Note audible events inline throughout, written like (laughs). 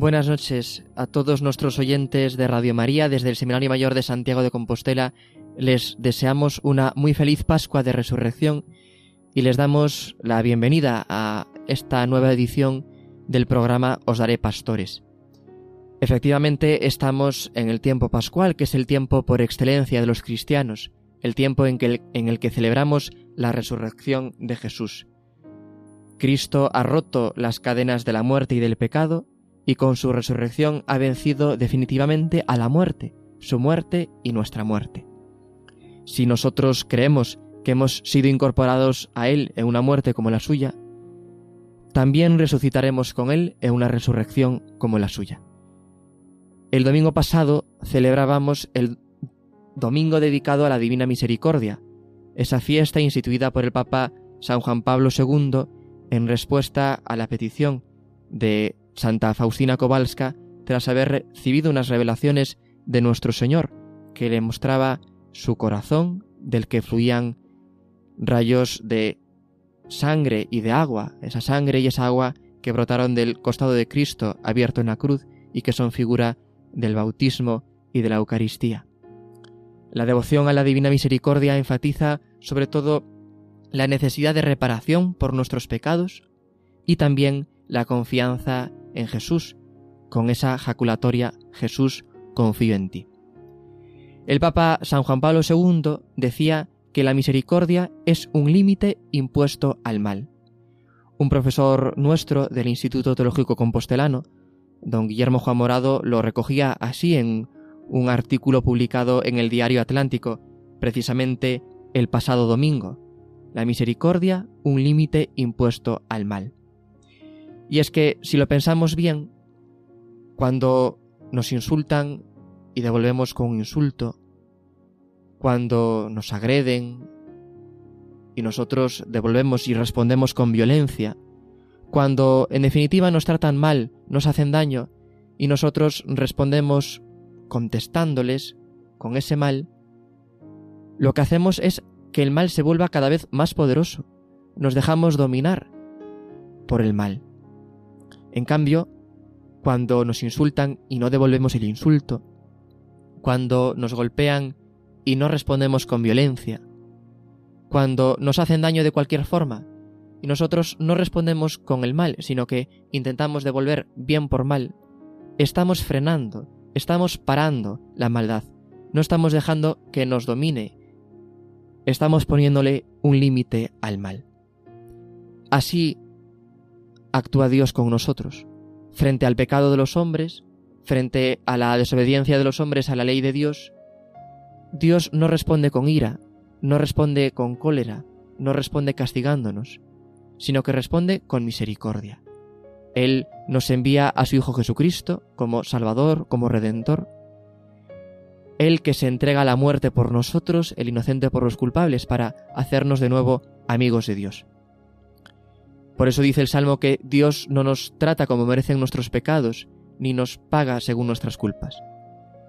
Buenas noches a todos nuestros oyentes de Radio María desde el Seminario Mayor de Santiago de Compostela. Les deseamos una muy feliz Pascua de Resurrección y les damos la bienvenida a esta nueva edición del programa Os Daré Pastores. Efectivamente, estamos en el tiempo pascual, que es el tiempo por excelencia de los cristianos, el tiempo en, que, el que celebramos la resurrección de Jesús. Cristo ha roto las cadenas de la muerte y del pecado, y con su resurrección ha vencido definitivamente a la muerte, su muerte y nuestra muerte. Si nosotros creemos que hemos sido incorporados a Él en una muerte como la suya, también resucitaremos con Él en una resurrección como la suya. El domingo pasado celebrábamos el domingo dedicado a la Divina Misericordia, esa fiesta instituida por el Papa San Juan Pablo II en respuesta a la petición de Santa Faustina Kowalska tras haber recibido unas revelaciones de nuestro Señor, que le mostraba su corazón, del que fluían rayos de sangre y de agua, esa sangre y esa agua que brotaron del costado de Cristo abierto en la cruz y que son figura del bautismo y de la Eucaristía. La devoción a la Divina Misericordia enfatiza sobre todo la necesidad de reparación por nuestros pecados y también la confianza en Jesús, con esa jaculatoria Jesús, confío en ti. El Papa San Juan Pablo II decía que la misericordia es un límite impuesto al mal. Un profesor nuestro del Instituto Teológico Compostelano, don Guillermo Juan Morado, lo recogía así en un artículo publicado en el Diario Atlántico, precisamente el pasado domingo. La misericordia, un límite impuesto al mal. Y es que, si lo pensamos bien, cuando nos insultan y devolvemos con un insulto, cuando nos agreden y nosotros devolvemos y respondemos con violencia, cuando en definitiva nos tratan mal, nos hacen daño y nosotros respondemos contestándoles con ese mal, lo que hacemos es que el mal se vuelva cada vez más poderoso. Nos dejamos dominar por el mal. En cambio, cuando nos insultan y no devolvemos el insulto, cuando nos golpean y no respondemos con violencia, cuando nos hacen daño de cualquier forma y nosotros no respondemos con el mal, sino que intentamos devolver bien por mal, estamos frenando, estamos parando la maldad, no estamos dejando que nos domine, estamos poniéndole un límite al mal. Así actúa Dios con nosotros. Frente al pecado de los hombres, frente a la desobediencia de los hombres a la ley de Dios, Dios no responde con ira, no responde con cólera, no responde castigándonos, sino que responde con misericordia. Él nos envía a su Hijo Jesucristo como Salvador, como Redentor. Él que se entrega a la muerte por nosotros, el inocente por los culpables, para hacernos de nuevo amigos de Dios. Por eso dice el Salmo que Dios no nos trata como merecen nuestros pecados, ni nos paga según nuestras culpas.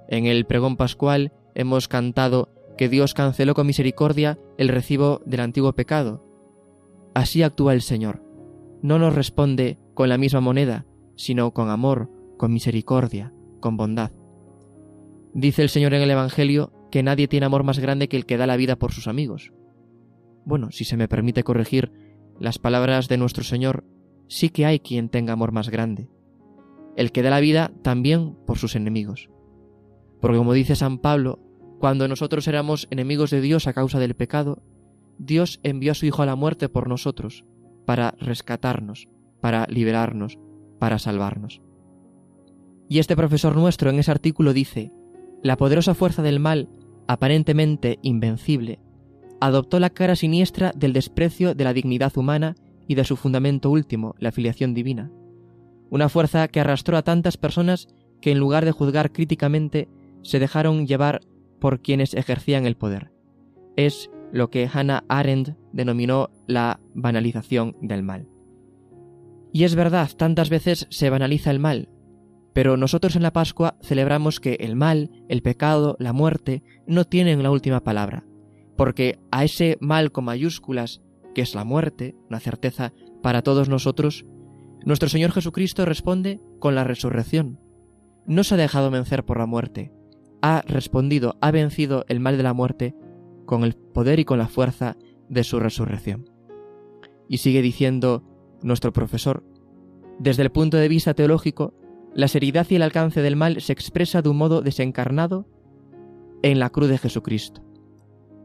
En el pregón pascual hemos cantado que Dios canceló con misericordia el recibo del antiguo pecado. Así actúa el Señor. No nos responde con la misma moneda, sino con amor, con misericordia, con bondad. Dice el Señor en el Evangelio que nadie tiene amor más grande que el que da la vida por sus amigos. Bueno, si se me permite corregir las palabras de nuestro Señor, sí que hay quien tenga amor más grande, el que da la vida también por sus enemigos. Porque como dice San Pablo, cuando nosotros éramos enemigos de Dios a causa del pecado, Dios envió a su Hijo a la muerte por nosotros, para rescatarnos, para liberarnos, para salvarnos. Y este profesor nuestro en ese artículo dice, la poderosa fuerza del mal, aparentemente invencible, adoptó la cara siniestra del desprecio de la dignidad humana y de su fundamento último, la filiación divina. Una fuerza que arrastró a tantas personas que en lugar de juzgar críticamente se dejaron llevar por quienes ejercían el poder. Es lo que Hannah Arendt denominó la banalización del mal. Y es verdad, tantas veces se banaliza el mal, pero nosotros en la Pascua celebramos que el mal, el pecado, la muerte no tienen la última palabra, porque a ese mal con mayúsculas, que es la muerte, una certeza para todos nosotros, nuestro Señor Jesucristo responde con la resurrección. No se ha dejado vencer por la muerte, ha respondido, ha vencido el mal de la muerte con el poder y con la fuerza de su resurrección. Y sigue diciendo nuestro profesor, desde el punto de vista teológico, la seriedad y el alcance del mal se expresa de un modo desencarnado en la cruz de Jesucristo.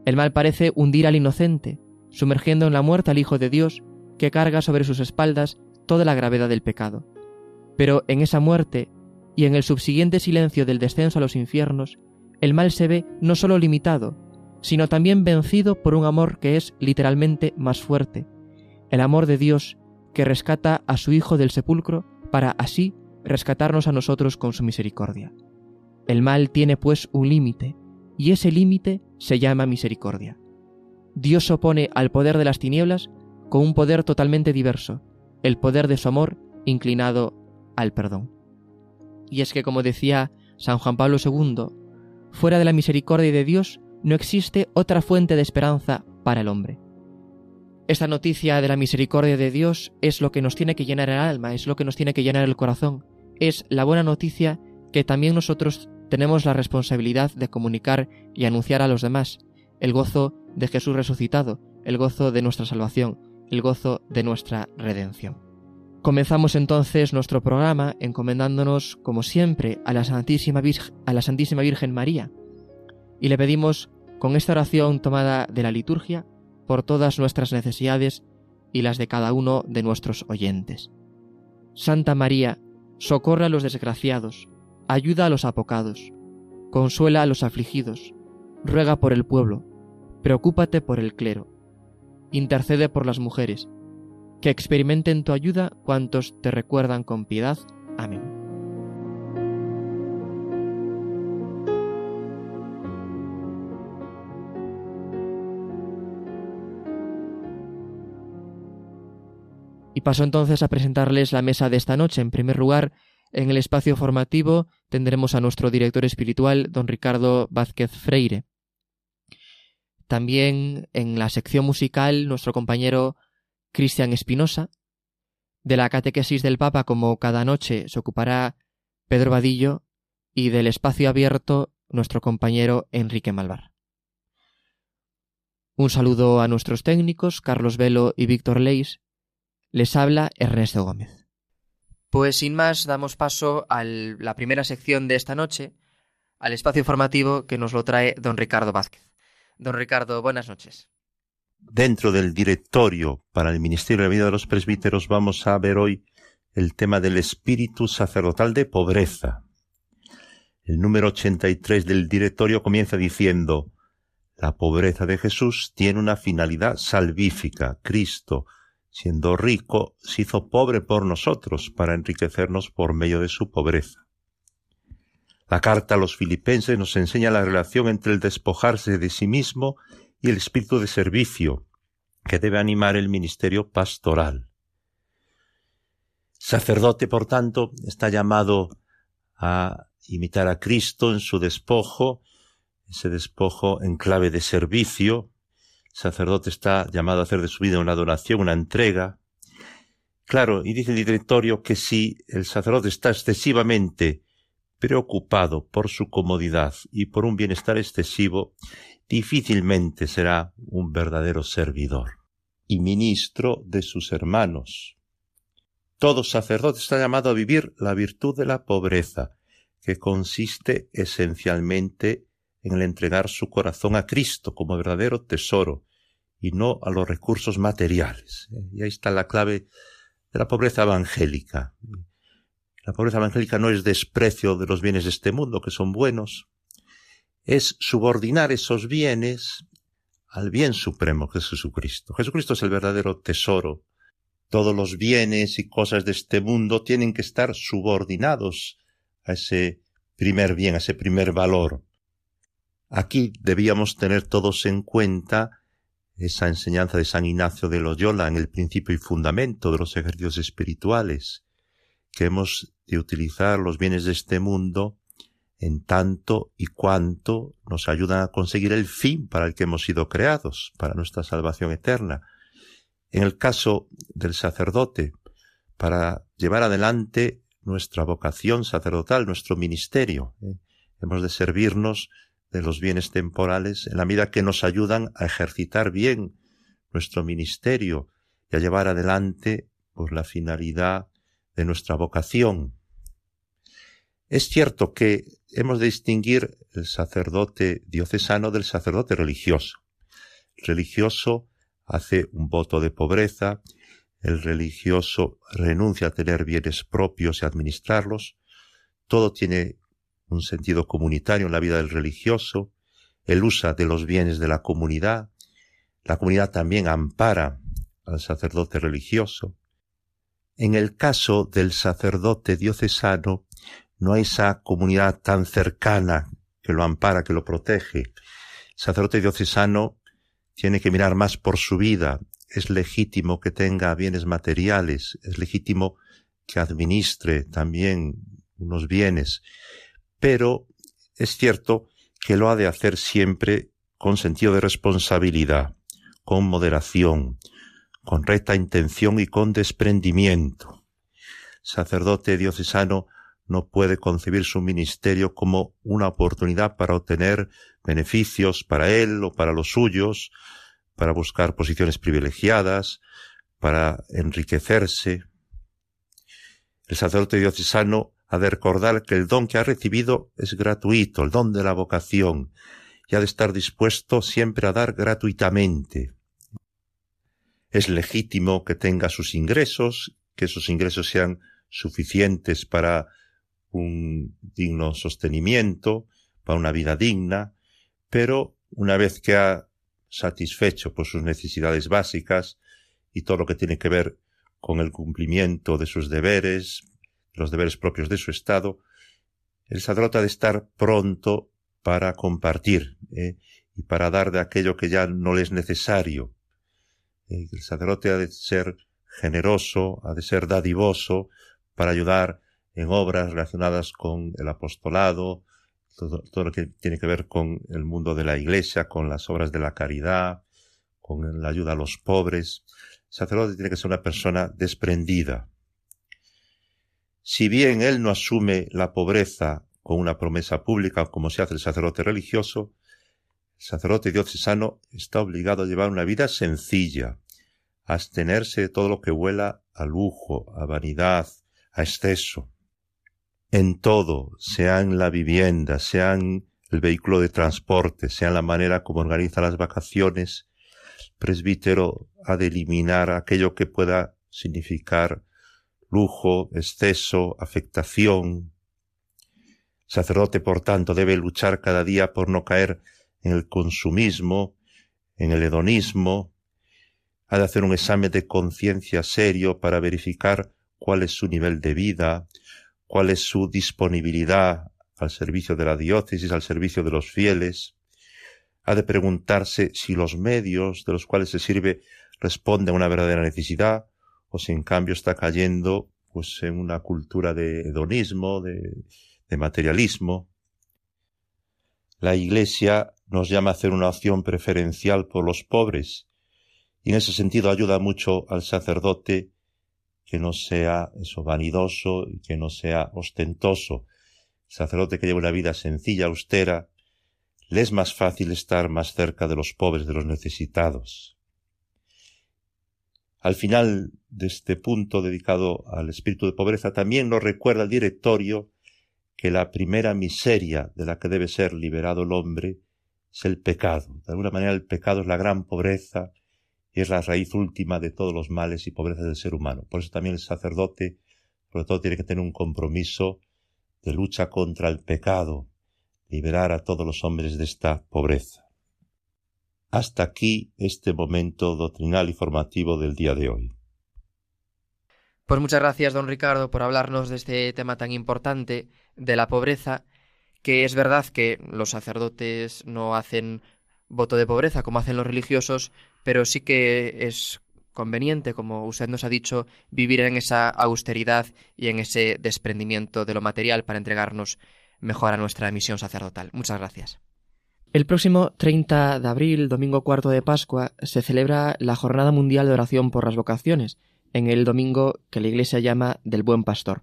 El mal parece hundir al inocente, sumergiendo en la muerte al Hijo de Dios, que carga sobre sus espaldas toda la gravedad del pecado. Pero en esa muerte y en el subsiguiente silencio del descenso a los infiernos, el mal se ve no solo limitado, sino también vencido por un amor que es literalmente más fuerte, el amor de Dios que rescata a su Hijo del sepulcro para así rescatarnos a nosotros con su misericordia. El mal tiene pues un límite, y ese límite se llama misericordia. Dios opone al poder de las tinieblas con un poder totalmente diverso, el poder de su amor inclinado al perdón. Y es que, como decía San Juan Pablo II, fuera de la misericordia de Dios no existe otra fuente de esperanza para el hombre. Esta noticia de la misericordia de Dios es lo que nos tiene que llenar el alma, es lo que nos tiene que llenar el corazón, es la buena noticia que también nosotros tenemos la responsabilidad de comunicar y anunciar a los demás, el gozo de Jesús resucitado, el gozo de nuestra salvación, el gozo de nuestra redención. Comenzamos entonces nuestro programa encomendándonos, como siempre, a la Santísima, Virgen María, y le pedimos, con esta oración tomada de la liturgia, por todas nuestras necesidades y las de cada uno de nuestros oyentes. Santa María, socorre a los desgraciados, ayuda a los apocados, consuela a los afligidos, ruega por el pueblo, preocúpate por el clero, intercede por las mujeres, que experimenten tu ayuda cuantos te recuerdan con piedad. Amén. Y paso entonces a presentarles la mesa de esta noche. En primer lugar, en el espacio formativo tendremos a nuestro director espiritual, don Ricardo Vázquez Freire. También en la sección musical, nuestro compañero Cristian Espinosa. De la catequesis del Papa, como cada noche, se ocupará Pedro Vadillo. Y del espacio abierto, nuestro compañero Enrique Malvar. Un saludo a nuestros técnicos, Carlos Velo y Víctor Leis, les habla Ernesto Gómez. Pues sin más, damos paso a la primera sección de esta noche, al espacio formativo que nos lo trae don Ricardo Vázquez. Don Ricardo, buenas noches. Dentro del directorio para el Ministerio de la Vida de los Presbíteros vamos a ver hoy el tema del espíritu sacerdotal de pobreza. El número 83 del directorio comienza diciendo, la pobreza de Jesús tiene una finalidad salvífica. Cristo, siendo rico, se hizo pobre por nosotros para enriquecernos por medio de su pobreza. La carta a los filipenses nos enseña la relación entre el despojarse de sí mismo y el espíritu de servicio que debe animar el ministerio pastoral. Sacerdote, por tanto, está llamado a imitar a Cristo en su despojo, ese despojo en clave de servicio, sacerdote está llamado a hacer de su vida una donación, una entrega. Claro, y dice el directorio que si el sacerdote está excesivamente preocupado por su comodidad y por un bienestar excesivo, difícilmente será un verdadero servidor y ministro de sus hermanos. Todo sacerdote está llamado a vivir la virtud de la pobreza, que consiste esencialmente en el entregar su corazón a Cristo como verdadero tesoro y no a los recursos materiales. Y ahí está la clave de la pobreza evangélica. La pobreza evangélica no es desprecio de los bienes de este mundo, que son buenos, es subordinar esos bienes al bien supremo que es Jesucristo. Jesucristo es el verdadero tesoro. Todos los bienes y cosas de este mundo tienen que estar subordinados a ese primer bien, a ese primer valor. Aquí debíamos tener todos en cuenta esa enseñanza de San Ignacio de Loyola en el principio y fundamento de los ejercicios espirituales, que hemos de utilizar los bienes de este mundo en tanto y cuanto nos ayudan a conseguir el fin para el que hemos sido creados, para nuestra salvación eterna. En el caso del sacerdote, para llevar adelante nuestra vocación sacerdotal, nuestro ministerio. ¿eh? Hemos de servirnos los bienes temporales en la medida que nos ayudan a ejercitar bien nuestro ministerio y a llevar adelante pues, la finalidad de nuestra vocación. Es cierto que hemos de distinguir el sacerdote diocesano del sacerdote religioso. El religioso hace un voto de pobreza, el religioso renuncia a tener bienes propios y administrarlos, todo tiene un sentido comunitario en la vida del religioso, él usa de los bienes de la comunidad, la comunidad también ampara al sacerdote religioso. En el caso del sacerdote diocesano, no hay esa comunidad tan cercana que lo ampara, que lo protege. El sacerdote diocesano tiene que mirar más por su vida. Es legítimo que tenga bienes materiales, es legítimo que administre también unos bienes, pero es cierto que lo ha de hacer siempre con sentido de responsabilidad, con moderación, con recta intención y con desprendimiento. Sacerdote diocesano no puede concebir su ministerio como una oportunidad para obtener beneficios para él o para los suyos, para buscar posiciones privilegiadas, para enriquecerse. El sacerdote diocesano ha de recordar que el don que ha recibido es gratuito, el don de la vocación, y ha de estar dispuesto siempre a dar gratuitamente. Es legítimo que tenga sus ingresos, que esos ingresos sean suficientes para un digno sostenimiento, para una vida digna, pero una vez que ha satisfecho por sus necesidades básicas y todo lo que tiene que ver con el cumplimiento de sus deberes, los deberes propios de su Estado, el sacerdote ha de estar pronto para compartir ¿eh? y para dar de aquello que ya no le es necesario. Eh, el sacerdote ha de ser generoso, ha de ser dadivoso para ayudar en obras relacionadas con el apostolado, todo, todo, lo que tiene que ver con el mundo de la iglesia, con las obras de la caridad, con la ayuda a los pobres. El sacerdote tiene que ser una persona desprendida, si bien él no asume la pobreza con una promesa pública como se hace el sacerdote religioso, el sacerdote diocesano está obligado a llevar una vida sencilla, a abstenerse de todo lo que huela a lujo, a vanidad, a exceso. En todo, sea en la vivienda, sea en el vehículo de transporte, sea en la manera como organiza las vacaciones, presbítero ha de eliminar aquello que pueda significar lujo, exceso, afectación. Sacerdote, por tanto, debe luchar cada día por no caer en el consumismo, en el hedonismo, ha de hacer un examen de conciencia serio para verificar cuál es su nivel de vida, cuál es su disponibilidad al servicio de la diócesis, al servicio de los fieles. Ha de preguntarse si los medios de los cuales se sirve responden a una verdadera necesidad si en cambio está cayendo pues en una cultura de hedonismo, de, de materialismo. La Iglesia nos llama a hacer una opción preferencial por los pobres, y en ese sentido ayuda mucho al sacerdote que no sea eso vanidoso y que no sea ostentoso. El sacerdote que lleva una vida sencilla, austera, le es más fácil estar más cerca de los pobres, de los necesitados. Al final de este punto dedicado al espíritu de pobreza, también nos recuerda el directorio que la primera miseria de la que debe ser liberado el hombre es el pecado. De alguna manera el pecado es la gran pobreza y es la raíz última de todos los males y pobrezas del ser humano. Por eso también el sacerdote, sobre todo, tiene que tener un compromiso de lucha contra el pecado, liberar a todos los hombres de esta pobreza. Hasta aquí este momento doctrinal y formativo del día de hoy. Pues muchas gracias, don Ricardo, por hablarnos de este tema tan importante de la pobreza, que es verdad que los sacerdotes no hacen voto de pobreza como hacen los religiosos, pero sí que es conveniente, como usted nos ha dicho, vivir en esa austeridad y en ese desprendimiento de lo material para entregarnos mejor a nuestra misión sacerdotal. Muchas gracias. El próximo 30 de abril, domingo cuarto de Pascua, se celebra la Jornada Mundial de Oración por las Vocaciones, en el domingo que la Iglesia llama del Buen Pastor.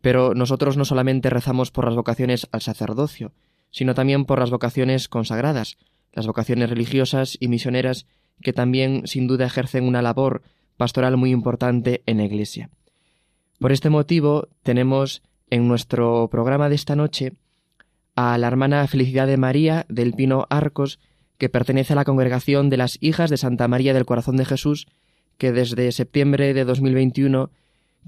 Pero nosotros no solamente rezamos por las vocaciones al sacerdocio, sino también por las vocaciones consagradas, las vocaciones religiosas y misioneras que también sin duda ejercen una labor pastoral muy importante en la Iglesia. Por este motivo tenemos en nuestro programa de esta noche a la hermana Felicidad de María del Pino Arcos, que pertenece a la congregación de las Hijas de Santa María del Corazón de Jesús, que desde septiembre de 2021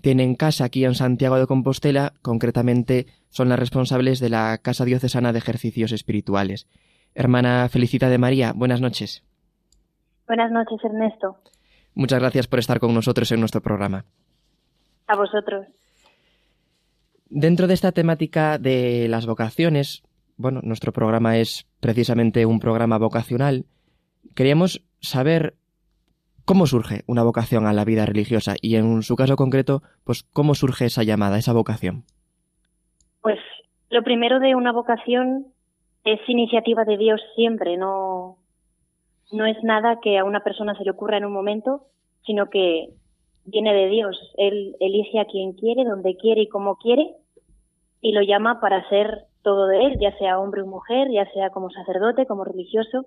tienen casa aquí en Santiago de Compostela, concretamente son las responsables de la Casa Diocesana de Ejercicios Espirituales. Hermana Felicita de María, buenas noches. Buenas noches, Ernesto. Muchas gracias por estar con nosotros en nuestro programa. A vosotros. Dentro de esta temática de las vocaciones, bueno, nuestro programa es precisamente un programa vocacional. Queríamos saber ¿Cómo surge una vocación a la vida religiosa? Y en su caso concreto, pues ¿cómo surge esa llamada, esa vocación? Pues lo primero de una vocación es iniciativa de Dios siempre, no, no es nada que a una persona se le ocurra en un momento, sino que viene de Dios. Él elige a quien quiere, donde quiere y como quiere, y lo llama para ser todo de él, ya sea hombre o mujer, ya sea como sacerdote, como religioso.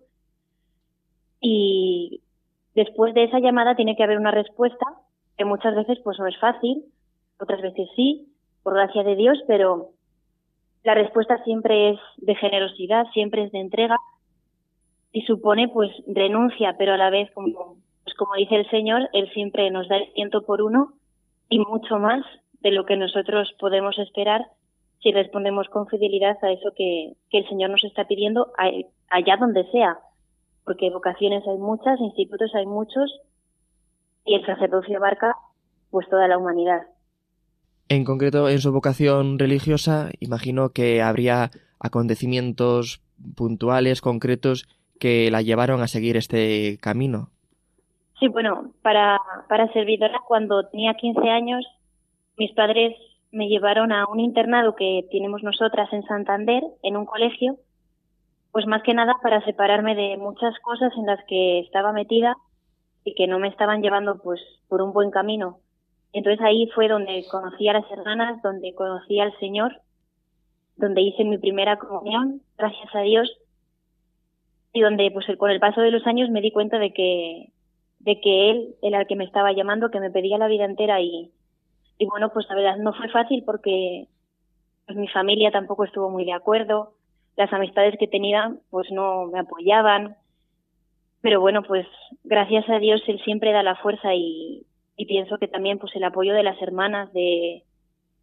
Y Después de esa llamada tiene que haber una respuesta, que muchas veces pues no es fácil, otras veces sí, por gracia de Dios, pero la respuesta siempre es de generosidad, siempre es de entrega y supone pues renuncia, pero a la vez como pues como dice el Señor, él siempre nos da el ciento por uno y mucho más de lo que nosotros podemos esperar si respondemos con fidelidad a eso que, que el Señor nos está pidiendo allá donde sea, porque vocaciones hay muchas, institutos hay muchos, y el sacerdocio abarca pues toda la humanidad. En concreto, en su vocación religiosa, imagino que habría acontecimientos puntuales, concretos, que la llevaron a seguir este camino. Sí, bueno, para, para servidora, cuando tenía 15 años, mis padres me llevaron a un internado que tenemos nosotras en Santander, en un colegio, pues más que nada para separarme de muchas cosas en las que estaba metida y que no me estaban llevando pues por un buen camino. Entonces ahí fue donde conocí a las hermanas, donde conocí al Señor, donde hice mi primera comunión, gracias a Dios, y donde pues con el paso de los años me di cuenta de que de que él era el que me estaba llamando, que me pedía la vida entera y, y bueno, pues la verdad no fue fácil porque pues mi familia tampoco estuvo muy de acuerdo, las amistades que tenía pues no me apoyaban. Pero bueno, pues gracias a Dios él siempre da la fuerza y, y pienso que también pues el apoyo de las hermanas de,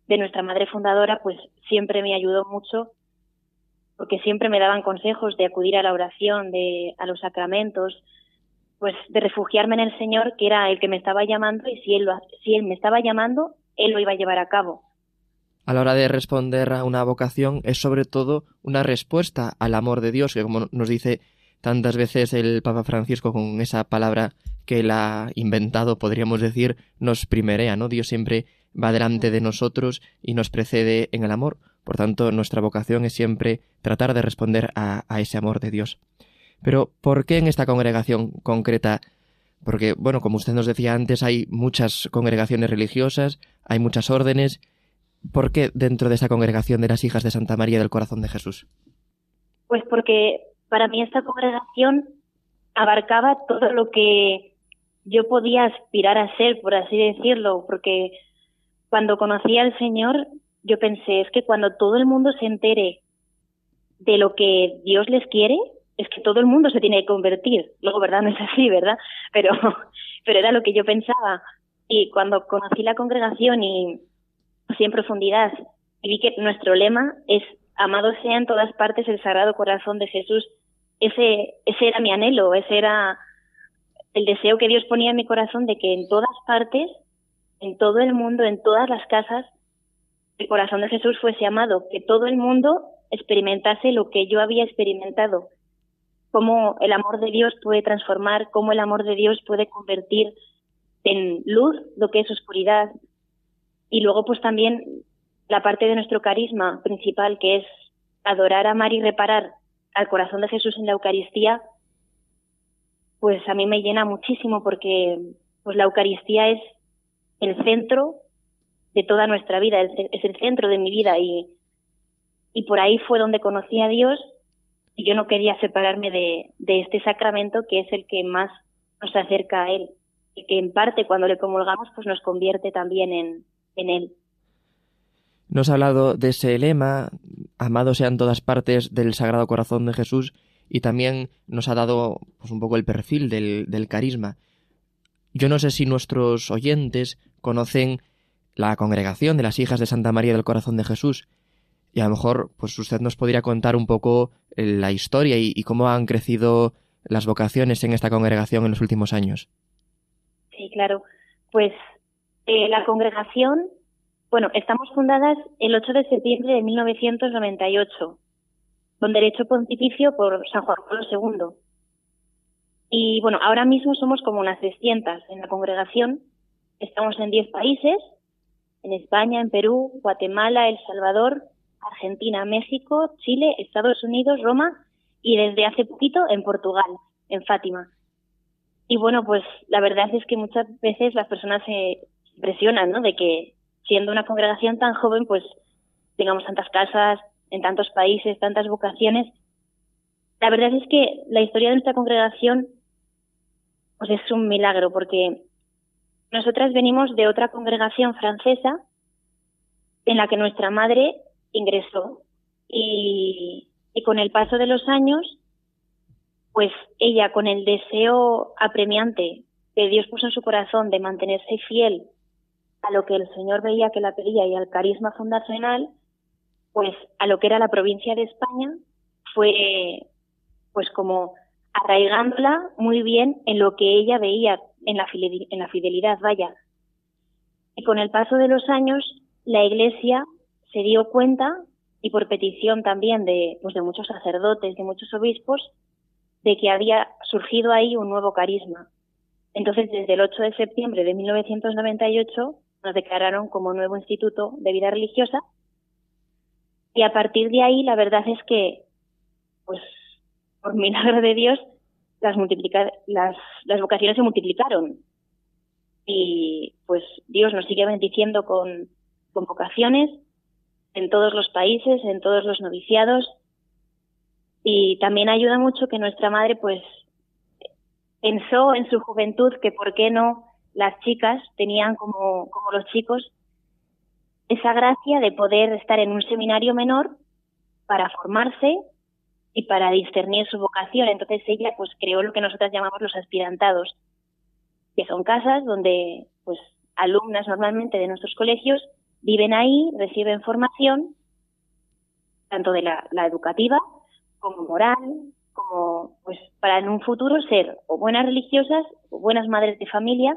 de nuestra madre fundadora pues siempre me ayudó mucho porque siempre me daban consejos de acudir a la oración, de a los sacramentos, pues de refugiarme en el Señor que era el que me estaba llamando y si él si él me estaba llamando, él lo iba a llevar a cabo a la hora de responder a una vocación es sobre todo una respuesta al amor de Dios, que como nos dice tantas veces el Papa Francisco con esa palabra que él ha inventado, podríamos decir, nos primerea, ¿no? Dios siempre va delante de nosotros y nos precede en el amor. Por tanto, nuestra vocación es siempre tratar de responder a, a ese amor de Dios. Pero, ¿por qué en esta congregación concreta? Porque, bueno, como usted nos decía antes, hay muchas congregaciones religiosas, hay muchas órdenes, ¿Por qué dentro de esa congregación de las hijas de Santa María del Corazón de Jesús? Pues porque para mí esta congregación abarcaba todo lo que yo podía aspirar a ser, por así decirlo, porque cuando conocí al Señor, yo pensé, es que cuando todo el mundo se entere de lo que Dios les quiere, es que todo el mundo se tiene que convertir. Luego, ¿verdad? (laughs) No es así, ¿verdad? Pero, (laughs) pero era lo que yo pensaba. Y cuando conocí la congregación y, así en profundidad vi que nuestro lema es amado sea en todas partes el sagrado corazón de Jesús. Ese, ese era mi anhelo, ese era el deseo que Dios ponía en mi corazón de que en todas partes, en todo el mundo, en todas las casas, el corazón de Jesús fuese amado, que todo el mundo experimentase lo que yo había experimentado, cómo el amor de Dios puede transformar, cómo el amor de Dios puede convertir en luz lo que es oscuridad. Y luego pues también la parte de nuestro carisma principal, que es adorar, amar y reparar al corazón de Jesús en la Eucaristía, pues a mí me llena muchísimo porque pues la Eucaristía es el centro de toda nuestra vida, es el centro de mi vida y, y por ahí fue donde conocí a Dios yo no quería separarme de, de este sacramento que es el que más nos acerca a Él y que en parte cuando le comulgamos pues nos convierte también en, en Él. Nos ha hablado de ese lema, amados sean todas partes del Sagrado Corazón de Jesús, y también nos ha dado pues, un poco el perfil del, del carisma. Yo no sé si nuestros oyentes conocen la congregación de las hijas de Santa María del Corazón de Jesús, y a lo mejor pues usted nos podría contar un poco la historia y, cómo han crecido las vocaciones en esta congregación en los últimos años. Sí, claro. Pues eh, la congregación, bueno, estamos fundadas el 8 de septiembre de 1998, con derecho pontificio por San Juan Pablo II. Y bueno, ahora mismo somos como unas 300 en la congregación. Estamos en 10 países, en España, en Perú, Guatemala, El Salvador, Argentina, México, Chile, Estados Unidos, Roma y desde hace poquito en Portugal, en Fátima. Y bueno, pues la verdad es que muchas veces las personas se impresionan, ¿no? De que siendo una congregación tan joven, pues tengamos tantas casas en tantos países, tantas vocaciones. La verdad es que la historia de nuestra congregación pues es un milagro porque nosotras venimos de otra congregación francesa en la que nuestra madre ingresó y, con el paso de los años, pues ella con el deseo apremiante que Dios puso en su corazón de mantenerse fiel a lo que el Señor veía que la pedía y al carisma fundacional, pues a lo que era la provincia de España, fue pues como arraigándola muy bien en lo que ella veía en la fidelidad, vaya. Y con el paso de los años, la Iglesia se dio cuenta, y por petición también de, pues de muchos sacerdotes, de muchos obispos, de que había surgido ahí un nuevo carisma. Entonces, desde el 8 de septiembre de 1998, nos declararon como nuevo instituto de vida religiosa. Y a partir de ahí, la verdad es que, pues, por (laughs) milagro de Dios, las, las, las vocaciones se multiplicaron. Y pues Dios nos sigue bendiciendo con, con vocaciones en todos los países, en todos los noviciados. Y también ayuda mucho que nuestra madre, pues, pensó en su juventud que por qué no las chicas tenían como, como los chicos esa gracia de poder estar en un seminario menor para formarse y para discernir su vocación. Entonces ella pues creó lo que nosotras llamamos los aspirantados, que son casas donde pues alumnas normalmente de nuestros colegios viven ahí, reciben formación, tanto de la, educativa como moral, como pues para en un futuro ser o buenas religiosas o buenas madres de familia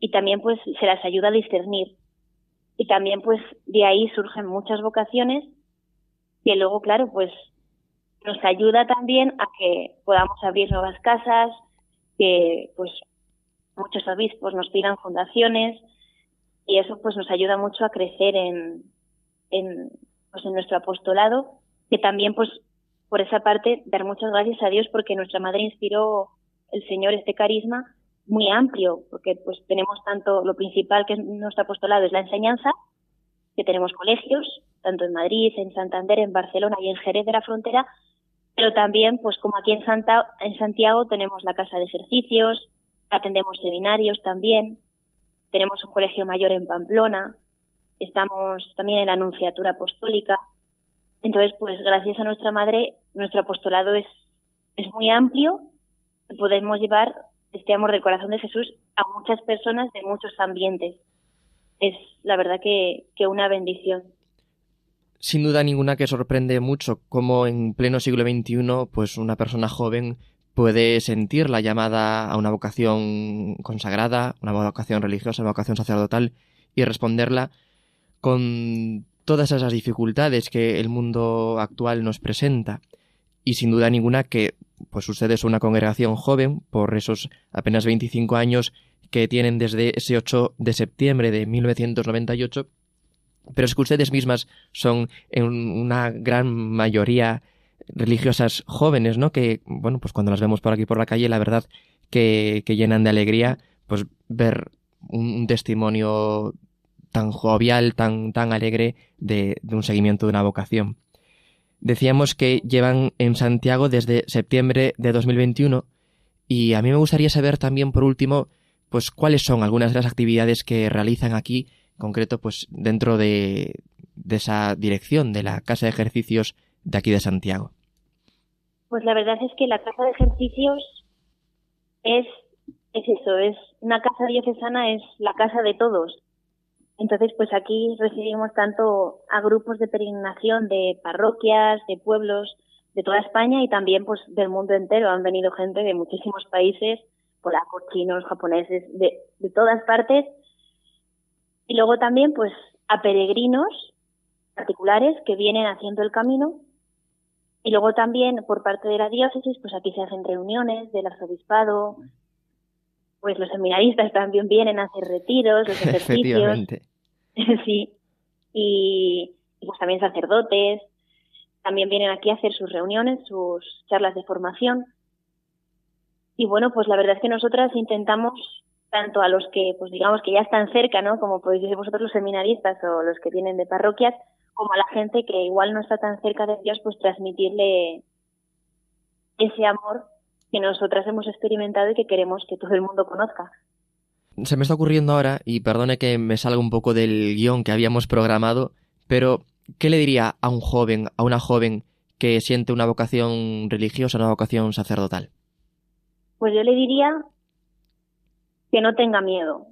y también pues se las ayuda a discernir. Y también pues de ahí surgen muchas vocaciones que luego, claro, pues nos ayuda también a que podamos abrir nuevas casas, que pues muchos obispos nos pidan fundaciones, y eso pues nos ayuda mucho a crecer en, en, pues, en nuestro apostolado, que también pues por esa parte dar muchas gracias a Dios porque nuestra madre inspiró el Señor este carisma muy amplio, porque pues tenemos tanto lo principal que es nuestro apostolado es la enseñanza, que tenemos colegios, tanto en Madrid, en Santander, en Barcelona y en Jerez de la Frontera, pero también pues como aquí en Santa en Santiago tenemos la casa de ejercicios, atendemos seminarios también, tenemos un colegio mayor en Pamplona, estamos también en la Anunciatura Apostólica. Entonces, pues gracias a nuestra madre, nuestro apostolado es, es muy amplio y podemos llevar este amor del corazón de Jesús a muchas personas de muchos ambientes. Es la verdad que, que una bendición. Sin duda ninguna que sorprende mucho cómo en pleno siglo XXI, pues una persona joven puede sentir la llamada a una vocación consagrada, una vocación religiosa, una vocación sacerdotal y responderla con todas esas dificultades que el mundo actual nos presenta. Y sin duda ninguna que pues ustedes son una congregación joven por esos apenas 25 años que tienen desde ese 8 de septiembre de 1998 pero es que ustedes mismas son en una gran mayoría religiosas jóvenes, ¿no? Que, bueno, pues cuando las vemos por aquí por la calle, la verdad que, llenan de alegría, pues ver un, testimonio tan jovial, tan, tan alegre de, un seguimiento de una vocación. Decíamos que llevan en Santiago desde septiembre de 2021 y a mí me gustaría saber también, por último, pues cuáles son algunas de las actividades que realizan aquí concreto, pues dentro de, de esa dirección de la Casa de Ejercicios de aquí de Santiago? Pues la verdad es que la Casa de Ejercicios es, es eso, es una casa diocesana, es la casa de todos. Entonces, pues aquí recibimos tanto a grupos de peregrinación de parroquias, de pueblos de toda España y también pues del mundo entero. Han venido gente de muchísimos países, polacos, chinos, japoneses, de, de todas partes y luego también, pues, a peregrinos particulares que vienen haciendo el camino. Y luego también, por parte de la diócesis, pues aquí se hacen reuniones del arzobispado, pues los seminaristas también vienen a hacer retiros, los (laughs) ejercicios. (laughs) sí. Y, y pues también sacerdotes, también vienen aquí a hacer sus reuniones, sus charlas de formación. Y bueno, pues la verdad es que nosotras intentamos tanto a los que, pues digamos que ya están cerca, ¿no? Como podéis decir vosotros los seminaristas o los que vienen de parroquias, como a la gente que igual no está tan cerca de Dios, pues transmitirle ese amor que nosotras hemos experimentado y que queremos que todo el mundo conozca. Se me está ocurriendo ahora, y perdone que me salga un poco del guion que habíamos programado, pero ¿qué le diría a un joven, a una joven que siente una vocación religiosa, una vocación sacerdotal? Pues yo le diría que no tenga miedo,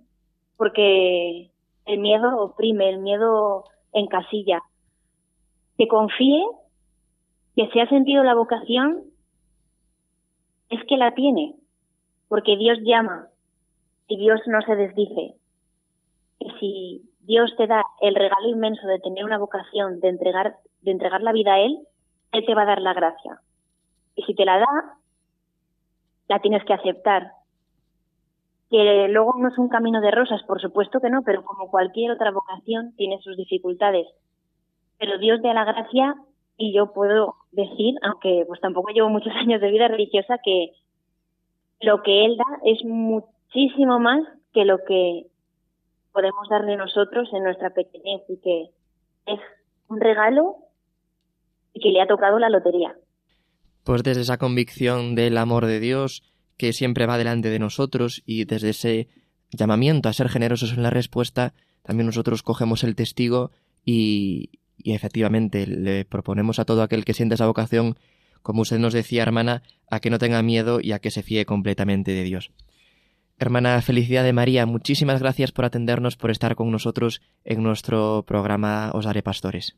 porque el miedo oprime, el miedo encasilla. Que confíe, que si ha sentido la vocación, es que la tiene, porque Dios llama y Dios no se desdice. Y si Dios te da el regalo inmenso de tener una vocación, de entregar, de entregar la vida a Él, Él te va a dar la gracia. Y si te la da, la tienes que aceptar, que luego no es un camino de rosas, por supuesto que no, pero como cualquier otra vocación tiene sus dificultades. Pero Dios da la gracia y yo puedo decir, aunque pues tampoco llevo muchos (laughs) años de vida religiosa, que lo que Él da es muchísimo más que lo que podemos darle nosotros en nuestra pequeñez y que es un regalo y que le ha tocado la lotería. Pues desde esa convicción del amor de Dios, que siempre va delante de nosotros y desde ese llamamiento a ser generosos en la respuesta, también nosotros cogemos el testigo y, y efectivamente le proponemos a todo aquel que siente esa vocación, como usted nos decía, hermana, a que no tenga miedo y a que se fíe completamente de Dios. Hermana Felicidad de María, muchísimas gracias por atendernos, por estar con nosotros en nuestro programa Os Haré Pastores.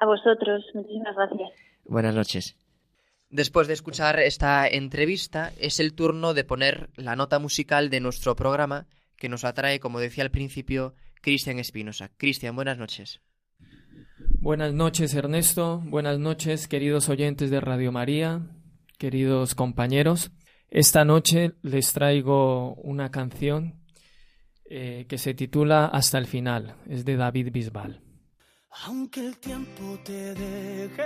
A vosotros, muchísimas gracias. Buenas noches. Después de escuchar esta entrevista, es el turno de poner la nota musical de nuestro programa que nos atrae, como decía al principio, Cristian Espinosa. Cristian, buenas noches. Buenas noches, Ernesto. Buenas noches, queridos oyentes de Radio María, queridos compañeros. Esta noche les traigo una canción eh, que se titula Hasta el final. Es de David Bisbal. Aunque el tiempo te deje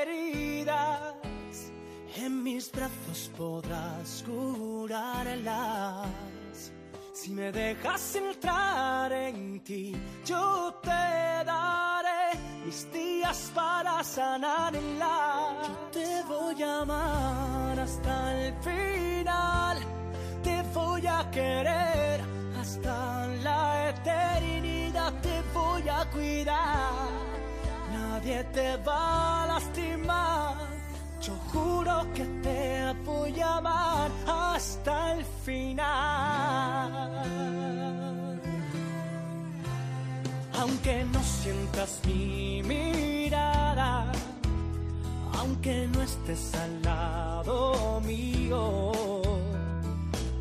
herida en mis brazos podrás curarlas. Si me dejas entrar en ti, yo te daré mis días para sanarla. Te voy a amar hasta el final, te voy a querer hasta la eternidad, te voy a cuidar. Nadie te va a lastimar yo juro que te voy a amar hasta el final. Aunque no sientas mi mirada, aunque no estés al lado mío,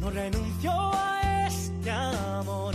no renuncio a este amor.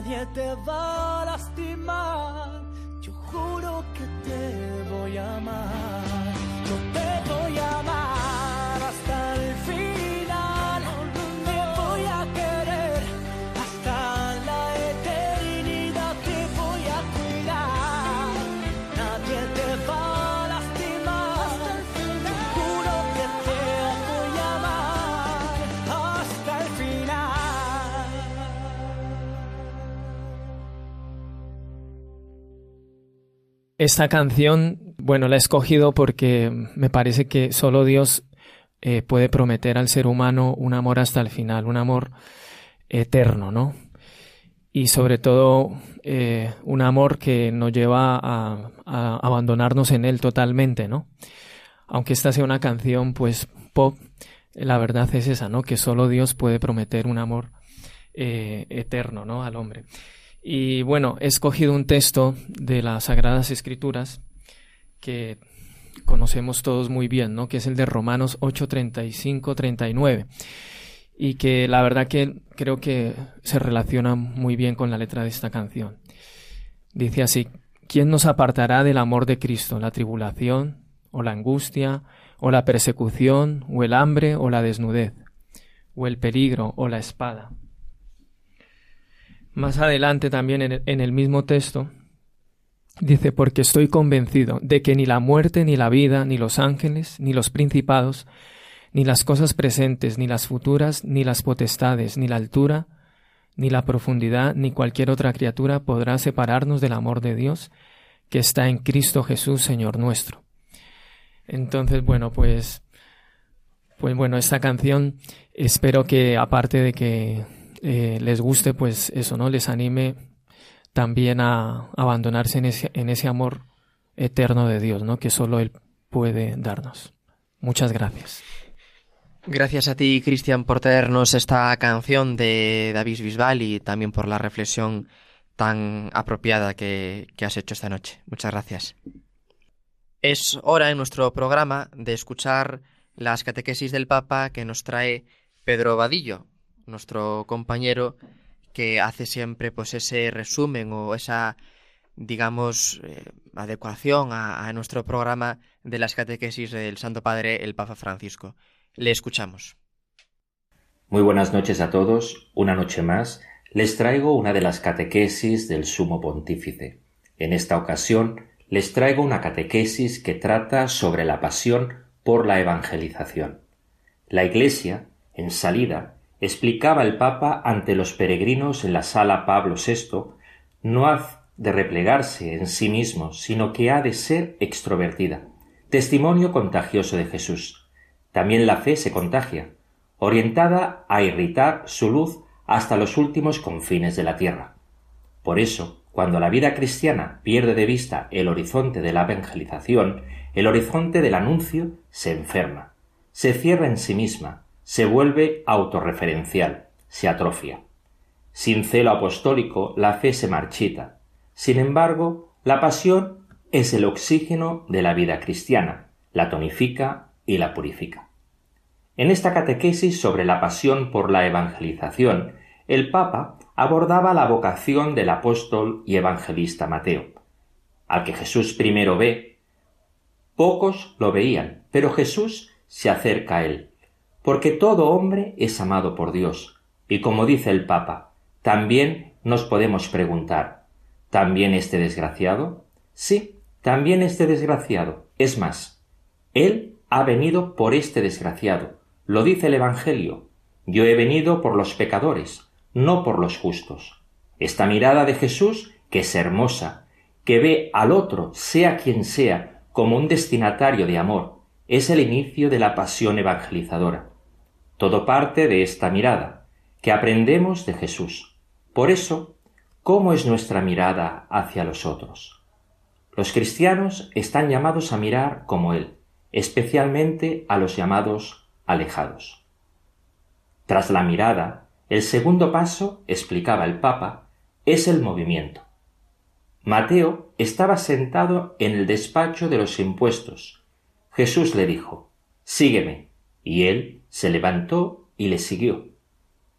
Nadie te va a lastimar. Yo juro que te voy a amar. Esta canción, bueno, la he escogido porque me parece que solo Dios eh, puede prometer al ser humano un amor hasta el final, un amor eterno, ¿no? Y sobre todo eh, un amor que nos lleva a, abandonarnos en Él totalmente, ¿no? Aunque esta sea una canción, pues, pop, la verdad es esa, ¿no? Que solo Dios puede prometer un amor eh, eterno, ¿no? Al hombre. Y bueno, he escogido un texto de las Sagradas Escrituras que conocemos todos muy bien, ¿no? Que es el de Romanos 8, 35, 39. Y que la verdad que creo que se relaciona muy bien con la letra de esta canción. Dice así, ¿quién nos apartará del amor de Cristo? ¿La tribulación o la angustia o la persecución o el hambre o la desnudez o el peligro o la espada? Más adelante también en el, mismo texto dice, porque estoy convencido de que ni la muerte, ni la vida, ni los ángeles, ni los principados, ni las cosas presentes, ni las futuras, ni las potestades, ni la altura, ni la profundidad, ni cualquier otra criatura podrá separarnos del amor de Dios que está en Cristo Jesús, Señor nuestro. Entonces, bueno, pues, pues bueno, esta canción espero que aparte de que eh, les guste, pues eso, ¿no? Les anime también a abandonarse en ese, en ese amor eterno de Dios, ¿no? Que solo Él puede darnos. Muchas gracias. Gracias a ti, Cristian, por traernos esta canción de David Bisbal y también por la reflexión tan apropiada que, que has hecho esta noche. Muchas gracias. Es hora en nuestro programa de escuchar las catequesis del Papa que nos trae Pedro Vadillo, nuestro compañero que hace siempre pues ese resumen o esa digamos eh, adecuación a, a nuestro programa de las catequesis del Santo Padre el Papa Francisco. Le escuchamos. Muy buenas noches a todos. Una noche más les traigo una de las catequesis del Sumo Pontífice. En esta ocasión les traigo una catequesis que trata sobre la pasión por la evangelización. La Iglesia, en salida, explicaba el Papa ante los peregrinos en la sala Pablo VI, no ha de replegarse en sí mismo, sino que ha de ser extrovertida. Testimonio contagioso de Jesús. También la fe se contagia, orientada a irritar su luz hasta los últimos confines de la tierra. Por eso, cuando la vida cristiana pierde de vista el horizonte de la evangelización, el horizonte del anuncio se enferma, se cierra en sí misma, se vuelve autorreferencial, se atrofia. Sin celo apostólico la fe se marchita. Sin embargo, la pasión es el oxígeno de la vida cristiana, la tonifica y la purifica. En esta catequesis sobre la pasión por la evangelización, el Papa abordaba la vocación del apóstol y evangelista Mateo, al que Jesús primero ve. Pocos lo veían, pero Jesús se acerca a él, porque todo hombre es amado por Dios. Y como dice el Papa, también nos podemos preguntar, ¿también este desgraciado? Sí, también este desgraciado. Es más, Él ha venido por este desgraciado. Lo dice el Evangelio. Yo he venido por los pecadores, no por los justos. Esta mirada de Jesús, que es hermosa, que ve al otro, sea quien sea, como un destinatario de amor, es el inicio de la pasión evangelizadora. Todo parte de esta mirada, que aprendemos de Jesús. Por eso, ¿cómo es nuestra mirada hacia los otros? Los cristianos están llamados a mirar como Él, especialmente a los llamados alejados. Tras la mirada, el segundo paso, explicaba el Papa, es el movimiento. Mateo estaba sentado en el despacho de los impuestos. Jesús le dijo, Sígueme. Y él se levantó y le siguió.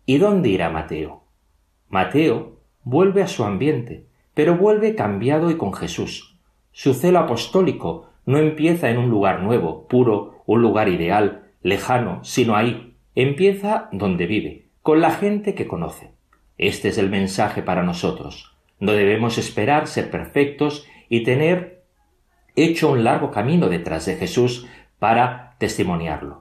¿Y dónde irá Mateo? Mateo vuelve a su ambiente, pero vuelve cambiado y con Jesús. Su celo apostólico no empieza en un lugar nuevo, puro, un lugar ideal, lejano, sino ahí. Empieza donde vive, con la gente que conoce. Este es el mensaje para nosotros. No debemos esperar ser perfectos y tener hecho un largo camino detrás de Jesús para testimoniarlo.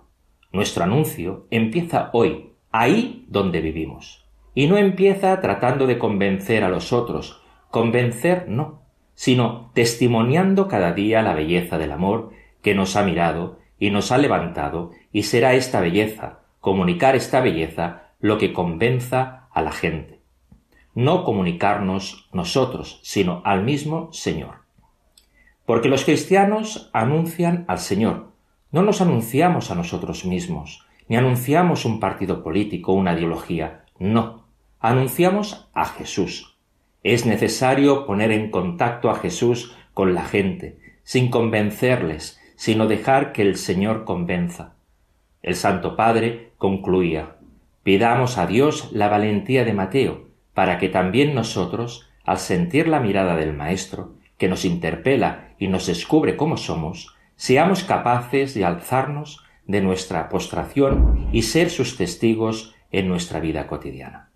Nuestro anuncio empieza hoy, ahí donde vivimos. Y no empieza tratando de convencer a los otros. Convencer no, sino testimoniando cada día la belleza del amor que nos ha mirado y nos ha levantado, y será esta belleza, comunicar esta belleza, lo que convenza a la gente. No comunicarnos nosotros, sino al mismo Señor. Porque los cristianos anuncian al Señor, no nos anunciamos a nosotros mismos, ni anunciamos un partido político, una ideología, no, anunciamos a Jesús. Es necesario poner en contacto a Jesús con la gente, sin convencerles, sino dejar que el Señor convenza. El Santo Padre concluía, pidamos a Dios la valentía de Mateo, para que también nosotros, al sentir la mirada del Maestro, que nos interpela y nos descubre cómo somos, seamos capaces de alzarnos de nuestra postración y ser sus testigos en nuestra vida cotidiana.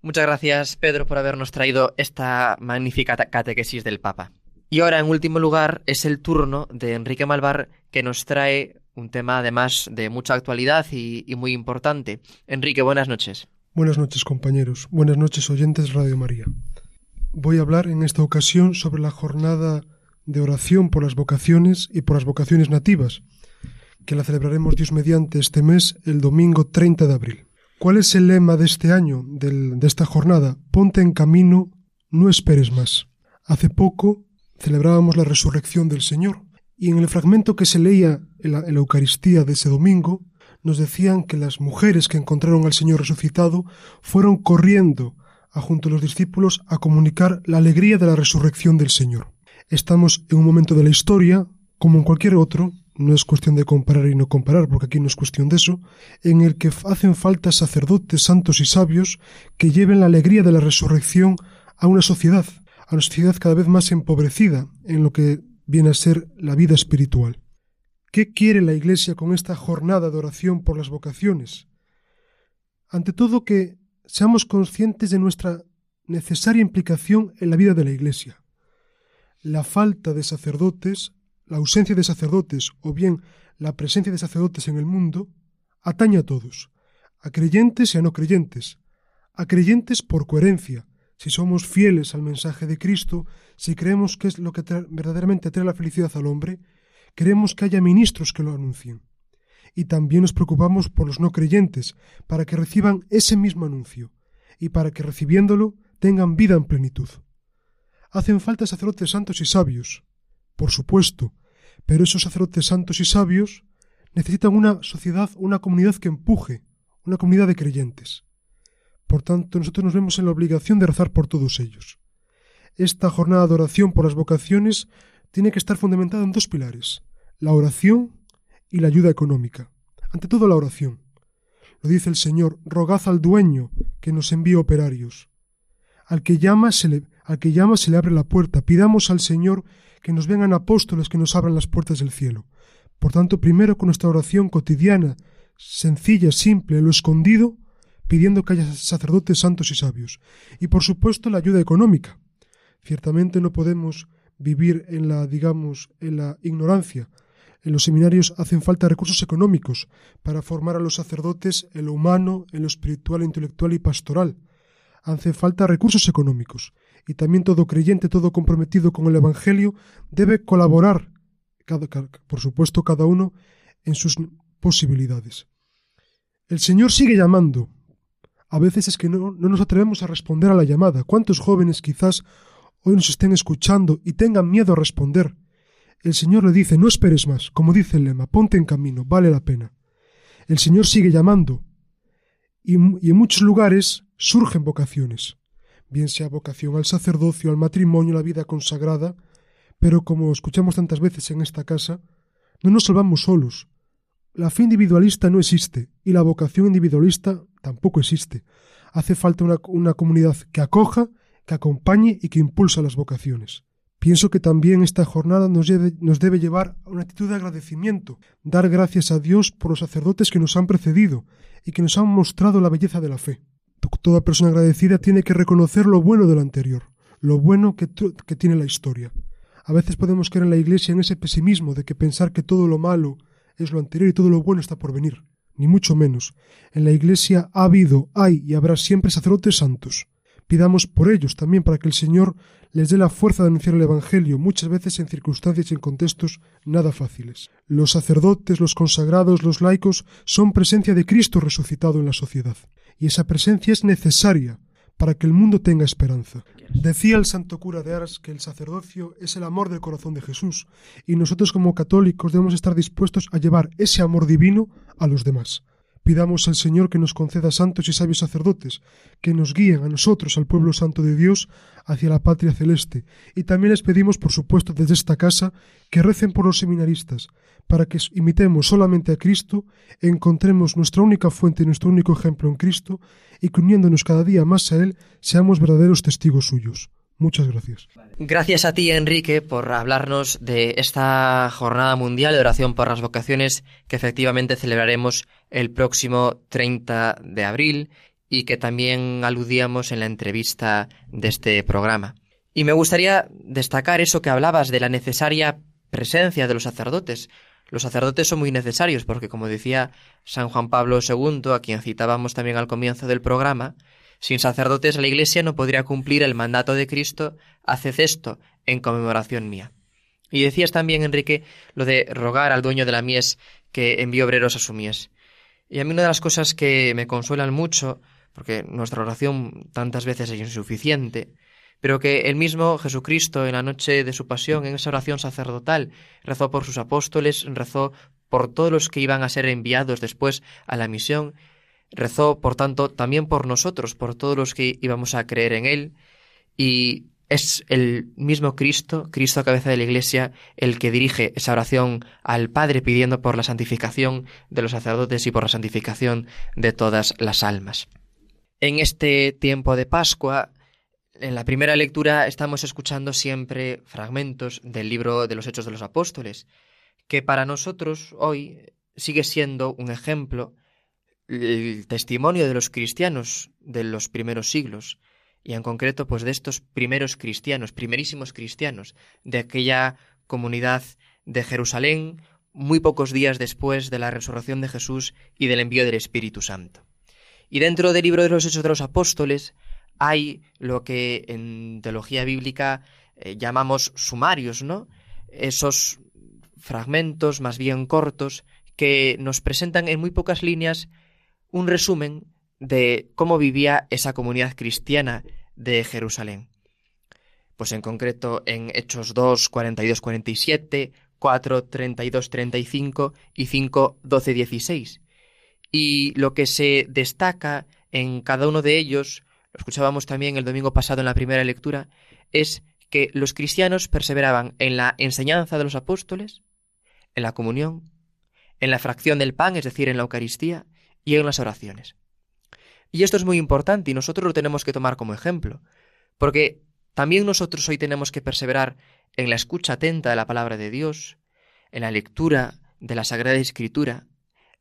Muchas gracias, Pedro, por habernos traído esta magnífica catequesis del Papa. Y ahora, en último lugar, es el turno de Enrique Malvar, que nos trae un tema además de mucha actualidad y, y, muy importante. Enrique, buenas noches. Buenas noches, compañeros. Buenas noches, oyentes Radio María. Voy a hablar en esta ocasión sobre la jornada de oración por las vocaciones y por las vocaciones nativas, que la celebraremos Dios mediante este mes, el domingo 30 de abril. ¿Cuál es el lema de este año, de esta jornada? Ponte en camino, no esperes más. Hace poco celebrábamos la resurrección del Señor y en el fragmento que se leía en la, en la Eucaristía de ese domingo nos decían que las mujeres que encontraron al Señor resucitado fueron corriendo a junto a los discípulos a comunicar la alegría de la resurrección del Señor. Estamos en un momento de la historia, como en cualquier otro, no es cuestión de comparar y no comparar, porque aquí no es cuestión de eso, en el que hacen falta sacerdotes santos y sabios que lleven la alegría de la resurrección a una sociedad, a una sociedad cada vez más empobrecida en lo que viene a ser la vida espiritual. ¿Qué quiere la Iglesia con esta jornada de oración por las vocaciones? Ante todo que seamos conscientes de nuestra necesaria implicación en la vida de la Iglesia. La falta de sacerdotes, la ausencia de sacerdotes o bien la presencia de sacerdotes en el mundo atañe a todos, a creyentes y a no creyentes, a creyentes por coherencia, si somos fieles al mensaje de Cristo, si creemos que es lo que verdaderamente trae la felicidad al hombre, queremos que haya ministros que lo anuncien. Y también nos preocupamos por los no creyentes, para que reciban ese mismo anuncio, y para que recibiéndolo tengan vida en plenitud. Hacen falta sacerdotes santos y sabios, por supuesto, pero esos sacerdotes santos y sabios necesitan una sociedad, una comunidad que empuje, una comunidad de creyentes. Por tanto, nosotros nos vemos en la obligación de rezar por todos ellos. Esta jornada de oración por las vocaciones tiene que estar fundamentada en dos pilares, la oración y la ayuda económica. Ante todo la oración. Lo dice el Señor, rogad al dueño que nos envíe operarios. Al que llama se le, al que llama se le abre la puerta. Pidamos al Señor que nos vengan apóstoles que nos abran las puertas del cielo. Por tanto, primero con nuestra oración cotidiana, sencilla, simple, lo escondido, pidiendo que haya sacerdotes santos y sabios. Y por supuesto la ayuda económica. Ciertamente no podemos vivir en la, digamos, en la ignorancia. En los seminarios hacen falta recursos económicos para formar a los sacerdotes en lo humano, en lo espiritual, intelectual y pastoral. Hacen falta recursos económicos. Y también todo creyente, todo comprometido con el Evangelio, debe colaborar, por supuesto, cada uno en sus posibilidades. El Señor sigue llamando, a veces es que no, no, nos atrevemos a responder a la llamada. ¿Cuántos jóvenes quizás hoy nos estén escuchando y tengan miedo a responder? El Señor le dice, no esperes más, como dice el lema, ponte en camino, vale la pena. El Señor sigue llamando y, y en muchos lugares surgen vocaciones, bien sea vocación al sacerdocio, al matrimonio, la vida consagrada, pero como escuchamos tantas veces en esta casa, no nos salvamos solos. La fe individualista no existe y la vocación individualista tampoco existe. Hace falta una, una, comunidad que acoja que acompañe y que impulsa las vocaciones. Pienso que también esta jornada nos nos debe, llevar a una actitud de agradecimiento, dar gracias a Dios por los sacerdotes que nos han precedido y que nos han mostrado la belleza de la fe. Toda persona agradecida tiene que reconocer lo bueno de lo anterior, lo bueno que, tiene la historia. A veces podemos caer en la Iglesia en ese pesimismo de que pensar que todo lo malo es lo anterior y todo lo bueno está por venir. Ni mucho menos. En la Iglesia ha habido, hay y habrá siempre sacerdotes santos. Pidamos por ellos también para que el Señor les dé la fuerza de anunciar el Evangelio, muchas veces en circunstancias y en contextos nada fáciles. Los sacerdotes, los consagrados, los laicos son presencia de Cristo resucitado en la sociedad, y esa presencia es necesaria para que el mundo tenga esperanza. Decía el santo cura de Ars que el sacerdocio es el amor del corazón de Jesús, y nosotros como católicos debemos estar dispuestos a llevar ese amor divino a los demás. Pidamos al Señor que nos conceda santos y sabios sacerdotes, que nos guíen a nosotros, al pueblo santo de Dios, hacia la patria celeste. Y también les pedimos, por supuesto, desde esta casa, que recen por los seminaristas, para que imitemos solamente a Cristo, encontremos nuestra única fuente y nuestro único ejemplo en Cristo, y que uniéndonos cada día más a Él, seamos verdaderos testigos suyos. Muchas gracias. Gracias a ti, Enrique, por hablarnos de esta jornada mundial de oración por las vocaciones que efectivamente celebraremos el próximo 30 de abril y que también aludíamos en la entrevista de este programa. Y me gustaría destacar eso que hablabas de la necesaria presencia de los sacerdotes. Los sacerdotes son muy necesarios porque, como decía San Juan Pablo II, a quien citábamos también al comienzo del programa, sin sacerdotes la Iglesia no podría cumplir el mandato de Cristo, haced esto en conmemoración mía. Y decías también, Enrique, lo de rogar al dueño de la mies que envíe obreros a su mies. Y a mí una de las cosas que me consuelan mucho, porque nuestra oración tantas veces es insuficiente, pero que el mismo Jesucristo en la noche de su pasión, en esa oración sacerdotal, rezó por sus apóstoles, rezó por todos los que iban a ser enviados después a la misión, Rezó, por tanto, también por nosotros, por todos los que íbamos a creer en Él, y es el mismo Cristo, Cristo cabeza de la Iglesia, el que dirige esa oración al Padre pidiendo por la santificación de los sacerdotes y por la santificación de todas las almas. En este tiempo de Pascua, en la primera lectura estamos escuchando siempre fragmentos del libro de los Hechos de los Apóstoles, que para nosotros hoy sigue siendo un ejemplo el testimonio de los cristianos de los primeros siglos, y en concreto pues de estos primeros cristianos, primerísimos cristianos, de aquella comunidad de Jerusalén, muy pocos días después de la resurrección de Jesús y del envío del Espíritu Santo. Y dentro del libro de los Hechos de los Apóstoles hay lo que en teología bíblica eh, llamamos sumarios, ¿no? Esos fragmentos más bien cortos que nos presentan en muy pocas líneas un resumen de cómo vivía esa comunidad cristiana de Jerusalén. Pues en concreto en Hechos 2, 42, 47, 4, 32, 35 y 5, 12, 16. Y lo que se destaca en cada uno de ellos, lo escuchábamos también el domingo pasado en la primera lectura, es que los cristianos perseveraban en la enseñanza de los apóstoles, en la comunión, en la fracción del pan, es decir, en la Eucaristía, y en las oraciones. Y esto es muy importante y nosotros lo tenemos que tomar como ejemplo, porque también nosotros hoy tenemos que perseverar en la escucha atenta de la palabra de Dios, en la lectura de la Sagrada Escritura,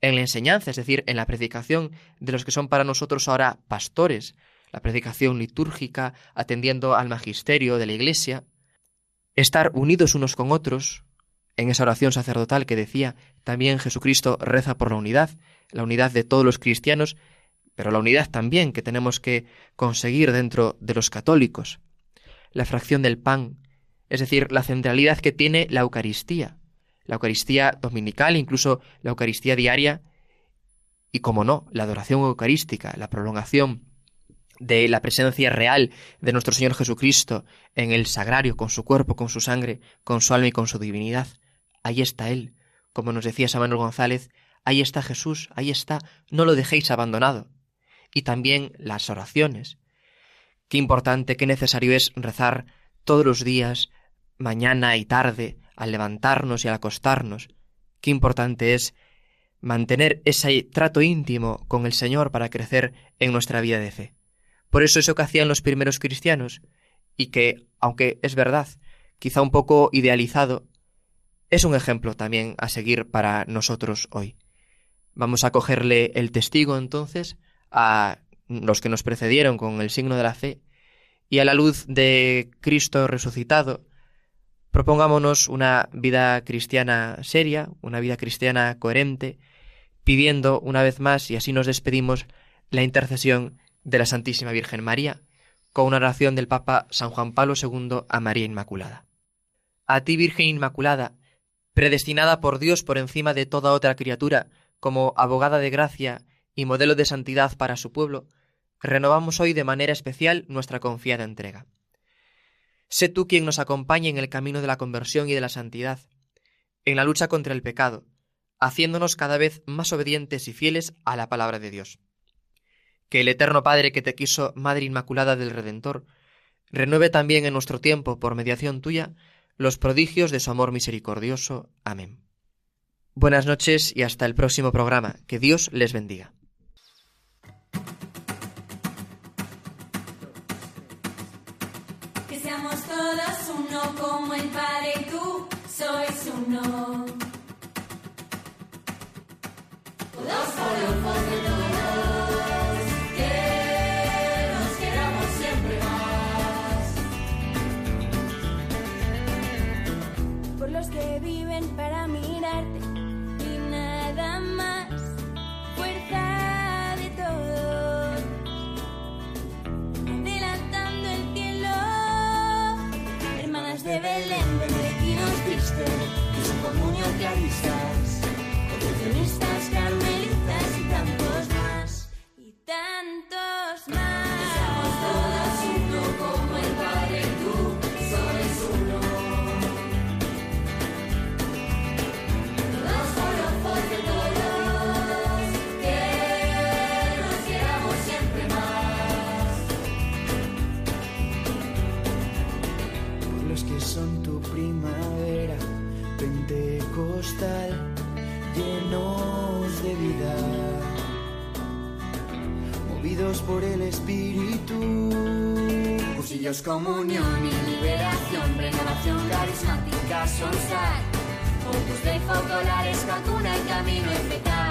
en la enseñanza, es decir, en la predicación de los que son para nosotros ahora pastores, la predicación litúrgica, atendiendo al magisterio de la Iglesia, estar unidos unos con otros, en esa oración sacerdotal que decía también Jesucristo reza por la unidad, la unidad de todos los cristianos, pero la unidad también que tenemos que conseguir dentro de los católicos. La fracción del pan, es decir, la centralidad que tiene la Eucaristía, la Eucaristía dominical, incluso la Eucaristía diaria, y como no, la adoración eucarística, la prolongación de la presencia real de nuestro Señor Jesucristo en el sagrario, con su cuerpo, con su sangre, con su alma y con su divinidad. Ahí está Él, como nos decía San González, ahí está Jesús, ahí está, no lo dejéis abandonado. Y también las oraciones. Qué importante, qué necesario es rezar todos los días, mañana y tarde, al levantarnos y al acostarnos. Qué importante es mantener ese trato íntimo con el Señor para crecer en nuestra vida de fe. Por eso eso que hacían los primeros cristianos, y que, aunque es verdad, quizá un poco idealizado, es un ejemplo también a seguir para nosotros hoy. Vamos a cogerle el testigo entonces a los que nos precedieron con el signo de la fe y a la luz de Cristo resucitado, propongámonos una vida cristiana seria, una vida cristiana coherente, pidiendo una vez más, y así nos despedimos, la intercesión de la Santísima Virgen María, con una oración del Papa San Juan Pablo II a María Inmaculada. A ti, Virgen Inmaculada, predestinada por Dios por encima de toda otra criatura, como abogada de gracia y modelo de santidad para su pueblo, renovamos hoy de manera especial nuestra confiada entrega. Sé tú quien nos acompañe en el camino de la conversión y de la santidad, en la lucha contra el pecado, haciéndonos cada vez más obedientes y fieles a la palabra de Dios. Que el Eterno Padre que te quiso Madre Inmaculada del Redentor, renueve también en nuestro tiempo, por mediación tuya, los prodigios de su amor misericordioso. Amén. Buenas noches y hasta el próximo programa. Que Dios les bendiga. en estas. Por el Espíritu. Cursillos, comunión y liberación, renovación carismática, solstar. Opus Dei, focolares, vacuna y camino FK. Y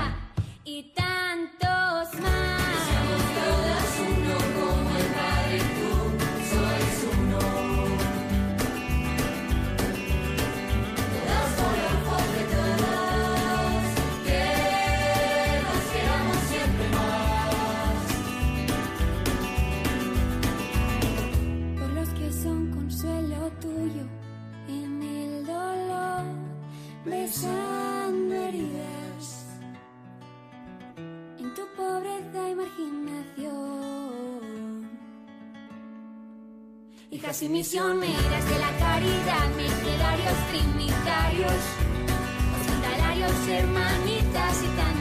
Y misioneras de la caridad, mercedarios, trinitarios, hospitalarios, hermanitas y tantos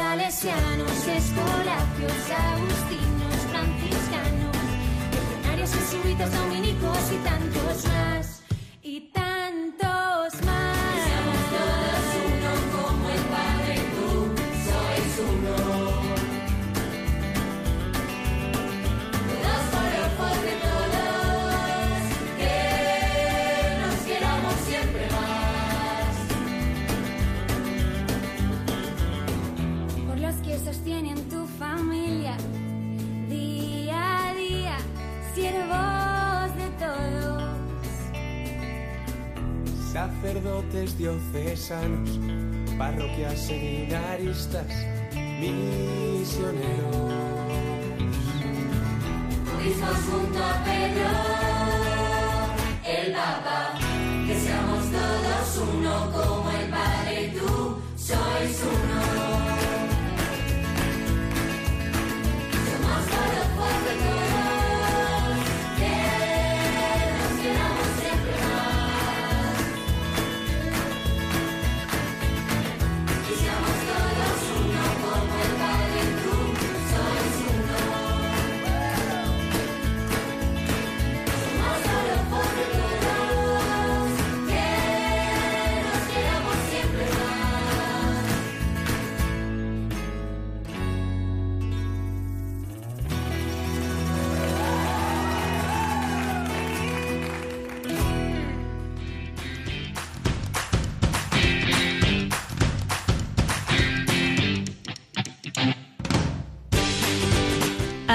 salesianos, escolapios, agustinos, franciscanos, legionarios, jesuitas, dominicos y tantos más. Sostienen tu familia día a día, siervos de todos. sacerdotes diocesanos, parroquias seminaristas, misioneros. Mismos junto a Pedro, el Papa, que seamos todos uno como